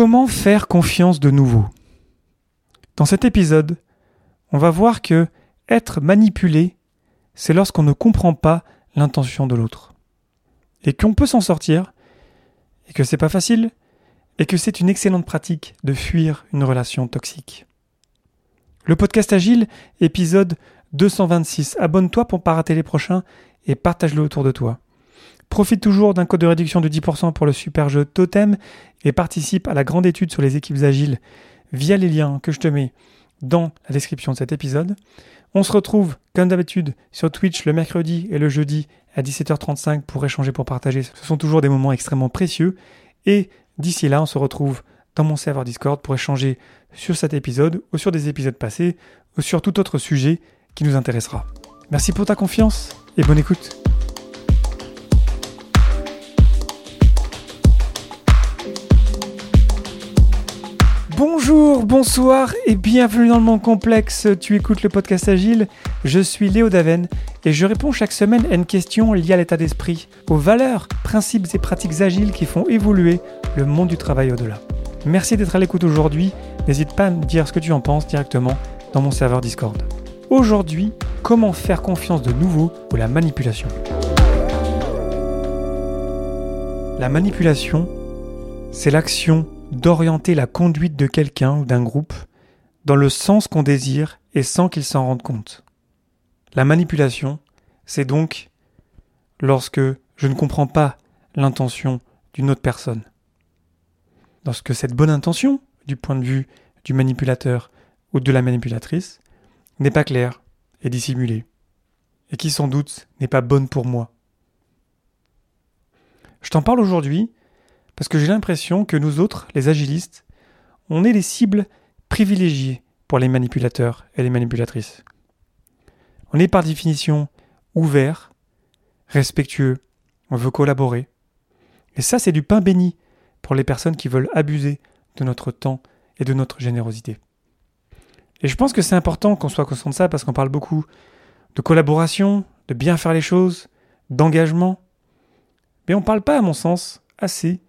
Comment faire confiance de nouveau? Dans cet épisode, on va voir que être manipulé, c'est lorsqu'on ne comprend pas l'intention de l'autre. Et qu'on peut s'en sortir, et que c'est pas facile, et que c'est une excellente pratique de fuir une relation toxique. Le podcast Agile, épisode 226. Abonne-toi pour ne pas rater les prochains et partage-le autour de toi. Profite toujours d'un code de réduction de 10% pour le super jeu Totem et participe à la grande étude sur les équipes agiles via les liens que je te mets dans la description de cet épisode. On se retrouve, comme d'habitude, sur Twitch le mercredi et le jeudi à 17h35 pour échanger, pour partager. Ce sont toujours des moments extrêmement précieux. Et d'ici là, on se retrouve dans mon serveur Discord pour échanger sur cet épisode ou sur des épisodes passés ou sur tout autre sujet qui nous intéressera. Merci pour ta confiance et bonne écoute. Bonsoir et bienvenue dans le monde complexe. Tu écoutes le podcast Agile. Je suis Léo Daven et je réponds chaque semaine à une question liée à l'état d'esprit, aux valeurs, principes et pratiques agiles qui font évoluer le monde du travail au-delà. Merci d'être à l'écoute aujourd'hui. N'hésite pas à me dire ce que tu en penses directement dans mon serveur Discord. Aujourd'hui, comment faire confiance de nouveau ou la manipulation? La manipulation, c'est l'action d'orienter la conduite de quelqu'un ou d'un groupe dans le sens qu'on désire et sans qu'il s'en rende compte. La manipulation, c'est donc lorsque je ne comprends pas l'intention d'une autre personne. Lorsque cette bonne intention, du point de vue du manipulateur ou de la manipulatrice, n'est pas claire et dissimulée, et qui sans doute n'est pas bonne pour moi. Je t'en parle aujourd'hui parce que j'ai l'impression que nous autres, les agilistes, on est les cibles privilégiées pour les manipulateurs et les manipulatrices. On est par définition ouvert, respectueux, on veut collaborer. Et ça, c'est du pain béni pour les personnes qui veulent abuser de notre temps et de notre générosité. Et je pense que c'est important qu'on soit conscient de ça parce qu'on parle beaucoup de collaboration, de bien faire les choses, d'engagement. Mais on ne parle pas, à mon sens, assez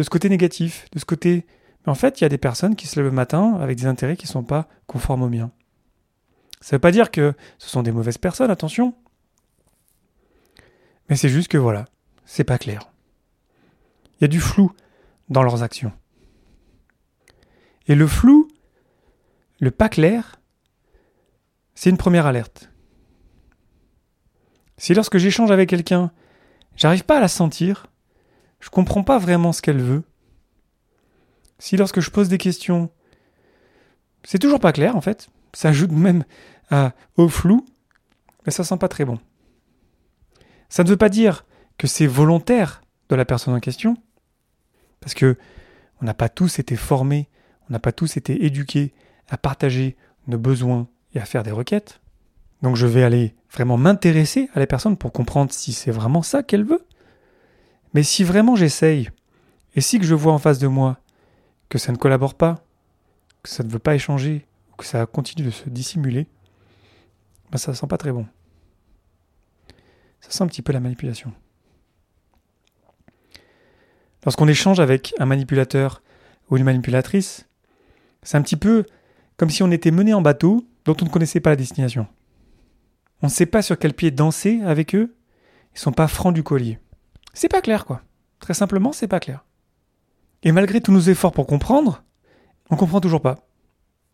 de ce côté négatif, de ce côté. Mais en fait, il y a des personnes qui se lèvent le matin avec des intérêts qui ne sont pas conformes aux miens. Ça ne veut pas dire que ce sont des mauvaises personnes, attention. Mais c'est juste que voilà, c'est pas clair. Il y a du flou dans leurs actions. Et le flou, le pas clair, c'est une première alerte. Si lorsque j'échange avec quelqu'un, j'arrive pas à la sentir, je comprends pas vraiment ce qu'elle veut. Si lorsque je pose des questions, c'est toujours pas clair en fait, ça ajoute même au flou, mais ça sent pas très bon. Ça ne veut pas dire que c'est volontaire de la personne en question, parce que on n'a pas tous été formés, on n'a pas tous été éduqués à partager nos besoins et à faire des requêtes. Donc je vais aller vraiment m'intéresser à la personne pour comprendre si c'est vraiment ça qu'elle veut. Mais si vraiment j'essaye, et si que je vois en face de moi que ça ne collabore pas, que ça ne veut pas échanger, ou que ça continue de se dissimuler, ben ça sent pas très bon. Ça sent un petit peu la manipulation. Lorsqu'on échange avec un manipulateur ou une manipulatrice, c'est un petit peu comme si on était mené en bateau dont on ne connaissait pas la destination. On ne sait pas sur quel pied danser avec eux, ils sont pas francs du collier. C'est pas clair, quoi. Très simplement, c'est pas clair. Et malgré tous nos efforts pour comprendre, on comprend toujours pas.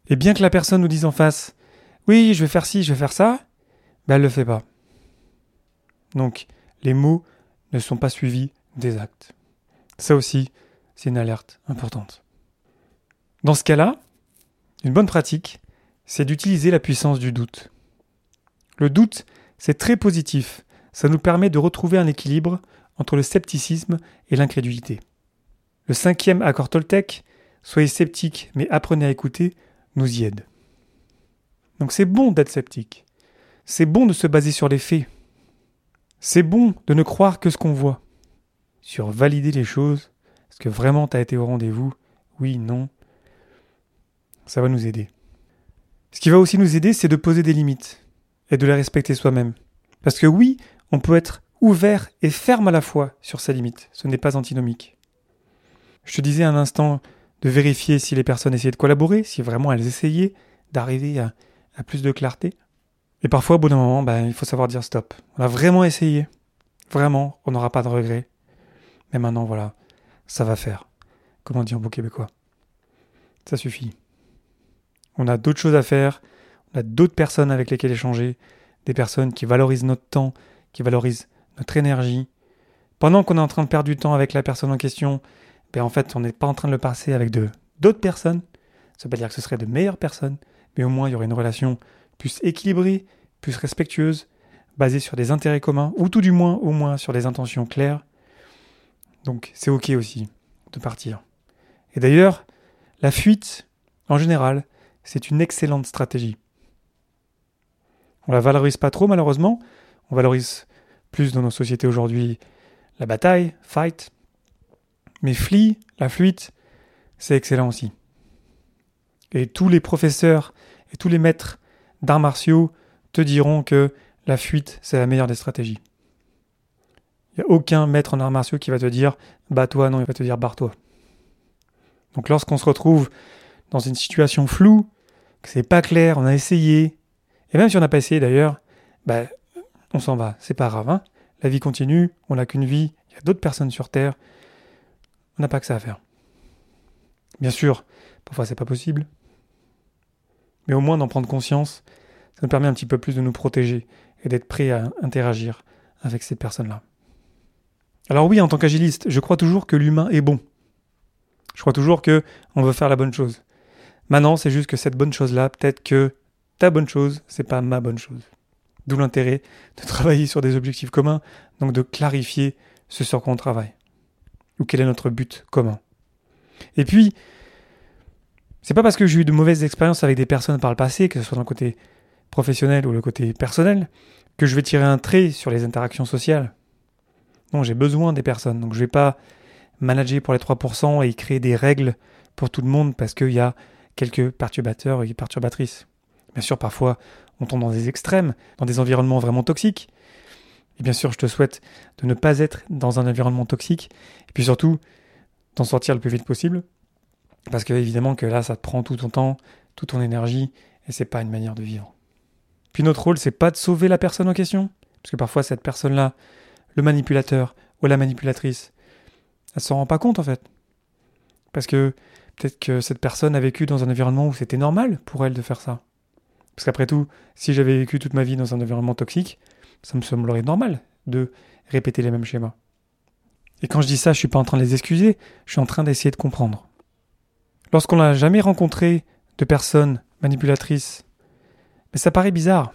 Et bien que la personne nous dise en face, oui, je vais faire ci, je vais faire ça, ben elle le fait pas. Donc, les mots ne sont pas suivis des actes. Ça aussi, c'est une alerte importante. Dans ce cas-là, une bonne pratique, c'est d'utiliser la puissance du doute. Le doute, c'est très positif. Ça nous permet de retrouver un équilibre entre le scepticisme et l'incrédulité. Le cinquième accord Toltec, soyez sceptiques mais apprenez à écouter, nous y aide. Donc c'est bon d'être sceptique. C'est bon de se baser sur les faits. C'est bon de ne croire que ce qu'on voit. Sur valider les choses. Est-ce que vraiment tu as été au rendez-vous? Oui, non. Ça va nous aider. Ce qui va aussi nous aider, c'est de poser des limites et de les respecter soi-même. Parce que oui, on peut être ouvert et ferme à la fois sur sa limite. Ce n'est pas antinomique. Je te disais un instant de vérifier si les personnes essayaient de collaborer, si vraiment elles essayaient d'arriver à, à, plus de clarté. Et parfois, au bout d'un moment, ben, il faut savoir dire stop. On a vraiment essayé. Vraiment, on n'aura pas de regrets. Mais maintenant, voilà, ça va faire. Comment dire en beau québécois Ça suffit. On a d'autres choses à faire, on a d'autres personnes avec lesquelles échanger, des personnes qui valorisent notre temps, qui valorisent notre énergie. Pendant qu'on est en train de perdre du temps avec la personne en question, ben en fait, on n'est pas en train de le passer avec d'autres personnes. Ça veut pas dire que ce serait de meilleures personnes, mais au moins il y aurait une relation plus équilibrée, plus respectueuse, basée sur des intérêts communs, ou tout du moins, au moins, sur des intentions claires. Donc c'est ok aussi de partir. Et d'ailleurs, la fuite, en général, c'est une excellente stratégie. On la valorise pas trop malheureusement, on valorise plus dans nos sociétés aujourd'hui la bataille, fight, mais flee, la fuite, c'est excellent aussi. Et tous les professeurs et tous les maîtres d'arts martiaux te diront que la fuite, c'est la meilleure des stratégies. Il n'y a aucun maître en arts martiaux qui va te dire bats-toi, non, il va te dire barre-toi. Donc lorsqu'on se retrouve dans une situation floue, que c'est pas clair, on a essayé, et même si on n'a pas essayé d'ailleurs, bah, on s'en va, c'est pas grave. Hein. la vie continue, on n'a qu'une vie, il y a d'autres personnes sur Terre, on n'a pas que ça à faire. Bien sûr, parfois c'est pas possible, mais au moins d'en prendre conscience, ça nous permet un petit peu plus de nous protéger et d'être prêt à interagir avec ces personnes-là. Alors oui, en tant qu'agiliste, je crois toujours que l'humain est bon. Je crois toujours que on veut faire la bonne chose. Maintenant, c'est juste que cette bonne chose-là, peut-être que ta bonne chose, c'est pas ma bonne chose. D'où l'intérêt de travailler sur des objectifs communs, donc de clarifier ce sur quoi on travaille. Ou quel est notre but commun. Et puis, c'est pas parce que j'ai eu de mauvaises expériences avec des personnes par le passé, que ce soit dans le côté professionnel ou le côté personnel, que je vais tirer un trait sur les interactions sociales. Non, j'ai besoin des personnes, donc je vais pas manager pour les 3% et créer des règles pour tout le monde parce qu'il y a quelques perturbateurs et perturbatrices. Bien sûr, parfois, on tombe dans des extrêmes, dans des environnements vraiment toxiques. Et bien sûr, je te souhaite de ne pas être dans un environnement toxique. Et puis surtout, d'en sortir le plus vite possible. Parce que évidemment que là, ça te prend tout ton temps, toute ton énergie, et c'est pas une manière de vivre. Puis notre rôle, c'est pas de sauver la personne en question. Parce que parfois, cette personne-là, le manipulateur ou la manipulatrice, elle s'en rend pas compte en fait. Parce que peut-être que cette personne a vécu dans un environnement où c'était normal pour elle de faire ça. Parce qu'après tout, si j'avais vécu toute ma vie dans un environnement toxique, ça me semblerait normal de répéter les mêmes schémas. Et quand je dis ça, je suis pas en train de les excuser, je suis en train d'essayer de comprendre. Lorsqu'on n'a jamais rencontré de personnes manipulatrices, mais ça paraît bizarre.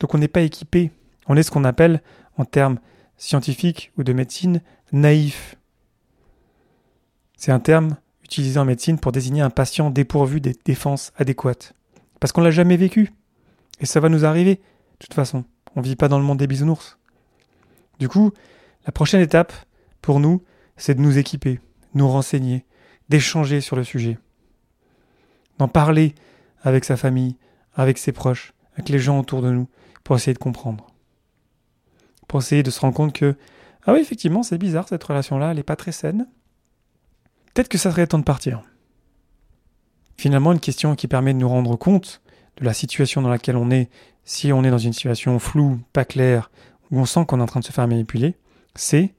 Donc on n'est pas équipé. On est ce qu'on appelle, en termes scientifiques ou de médecine, naïf. C'est un terme utilisé en médecine pour désigner un patient dépourvu des défenses adéquates. Parce qu'on l'a jamais vécu. Et ça va nous arriver, de toute façon. On ne vit pas dans le monde des bisounours. Du coup, la prochaine étape, pour nous, c'est de nous équiper, nous renseigner, d'échanger sur le sujet. D'en parler avec sa famille, avec ses proches, avec les gens autour de nous, pour essayer de comprendre. Pour essayer de se rendre compte que, ah oui, effectivement, c'est bizarre, cette relation-là, elle n'est pas très saine. Peut-être que ça serait temps de partir. Finalement, une question qui permet de nous rendre compte de la situation dans laquelle on est, si on est dans une situation floue, pas claire, où on sent qu'on est en train de se faire manipuler, c'est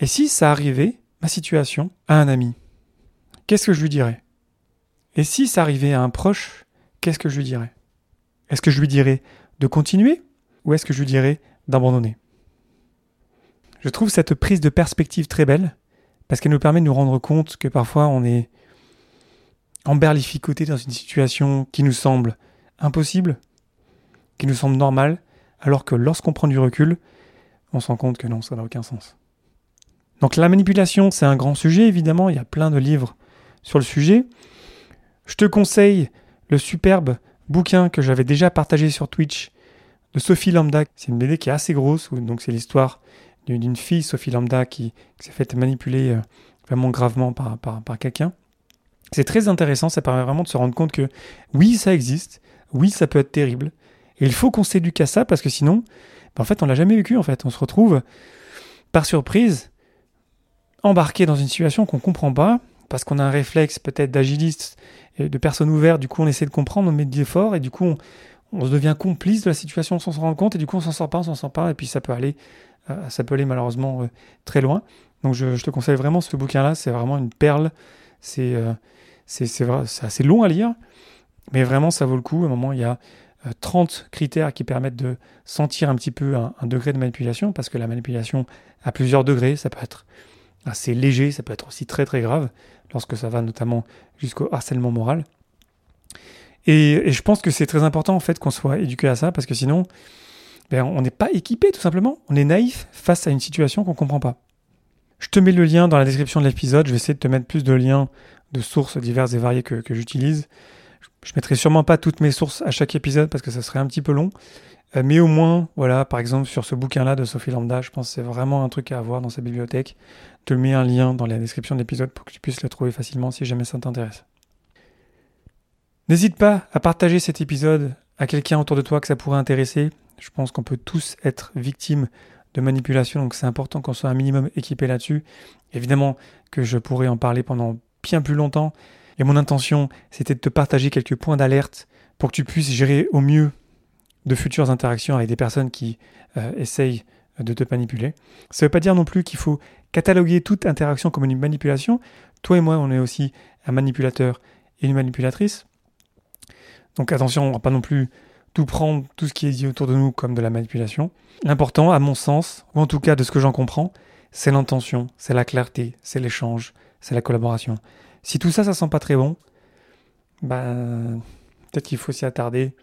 et si ça arrivait, ma situation, à un ami Qu'est-ce que je lui dirais? Et si ça arrivait à un proche, qu'est-ce que je lui dirais? Est-ce que je lui dirais de continuer ou est-ce que je lui dirais d'abandonner? Je trouve cette prise de perspective très belle parce qu'elle nous permet de nous rendre compte que parfois on est emberlificoté dans une situation qui nous semble impossible, qui nous semble normale, alors que lorsqu'on prend du recul, on se rend compte que non, ça n'a aucun sens. Donc la manipulation, c'est un grand sujet, évidemment, il y a plein de livres sur le sujet. Je te conseille le superbe bouquin que j'avais déjà partagé sur Twitch de Sophie Lambda. C'est une BD qui est assez grosse, donc c'est l'histoire d'une fille, Sophie Lambda, qui, s'est faite manipuler euh, vraiment gravement par, par quelqu'un. C'est très intéressant, ça permet vraiment de se rendre compte que oui, ça existe, oui, ça peut être terrible, et il faut qu'on s'éduque à ça parce que sinon, ben, en fait, on l'a jamais vécu. En fait, on se retrouve par surprise embarqué dans une situation qu'on comprend pas, parce qu'on a un réflexe peut-être d'agiliste et de personne ouverte, du coup on essaie de comprendre, on met des efforts et du coup on, se devient complice de la situation sans se rendre compte et du coup on s'en sort pas, on s'en sort pas et puis ça peut aller, euh, ça peut aller malheureusement euh, très loin. Donc je, te conseille vraiment ce bouquin-là, c'est vraiment une perle, c'est euh, c'est assez long à lire, mais vraiment ça vaut le coup. À moment il y a 30 critères qui permettent de sentir un petit peu un, degré de manipulation, parce que la manipulation a plusieurs degrés, ça peut être assez léger, ça peut être aussi très très grave, lorsque ça va notamment jusqu'au harcèlement moral. Et, je pense que c'est très important en fait qu'on soit éduqué à ça, parce que sinon, ben, on n'est pas équipé tout simplement, on est naïf face à une situation qu'on ne comprend pas. Je te mets le lien dans la description de l'épisode, je vais essayer de te mettre plus de liens de sources diverses et variées que, j'utilise. Je mettrai sûrement pas toutes mes sources à chaque épisode parce que ça serait un petit peu long. Euh, mais au moins, voilà, par exemple, sur ce bouquin-là de Sophie Lambda, je pense que c'est vraiment un truc à avoir dans sa bibliothèque. Je te mets un lien dans la description de l'épisode pour que tu puisses le trouver facilement si jamais ça t'intéresse. N'hésite pas à partager cet épisode à quelqu'un autour de toi que ça pourrait intéresser. Je pense qu'on peut tous être victimes de manipulation, donc c'est important qu'on soit un minimum équipé là-dessus. Évidemment que je pourrais en parler pendant bien plus longtemps, et mon intention, c'était de te partager quelques points d'alerte pour que tu puisses gérer au mieux de futures interactions avec des personnes qui euh, essayent de te manipuler. Ça ne veut pas dire non plus qu'il faut cataloguer toute interaction comme une manipulation. Toi et moi, on est aussi un manipulateur et une manipulatrice. Donc attention, on ne va pas non plus tout prendre, tout ce qui est dit autour de nous comme de la manipulation. L'important, à mon sens, ou en tout cas de ce que j'en comprends, c'est l'intention, c'est la clarté, c'est l'échange, c'est la collaboration. Si tout ça, ça sent pas très bon, bah, peut-être qu'il faut s'y attarder.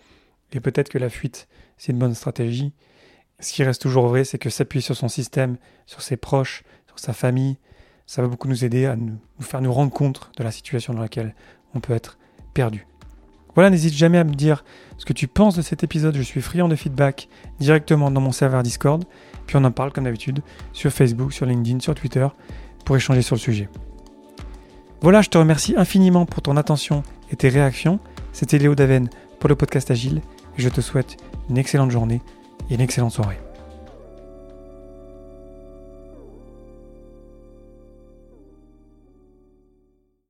Et peut-être que la fuite, c'est une bonne stratégie. Ce qui reste toujours vrai, c'est que s'appuyer sur son système, sur ses proches, sur sa famille, ça va beaucoup nous aider à nous, faire nous rendre compte de la situation dans laquelle on peut être perdu. Voilà, n'hésite jamais à me dire ce que tu penses de cet épisode. Je suis friand de feedback directement dans mon serveur Discord. Puis on en parle comme d'habitude sur Facebook, sur LinkedIn, sur Twitter pour échanger sur le sujet. Voilà, je te remercie infiniment pour ton attention et tes réactions. C'était Léo Daven pour le podcast Agile je te souhaite une excellente journée et une excellente soirée.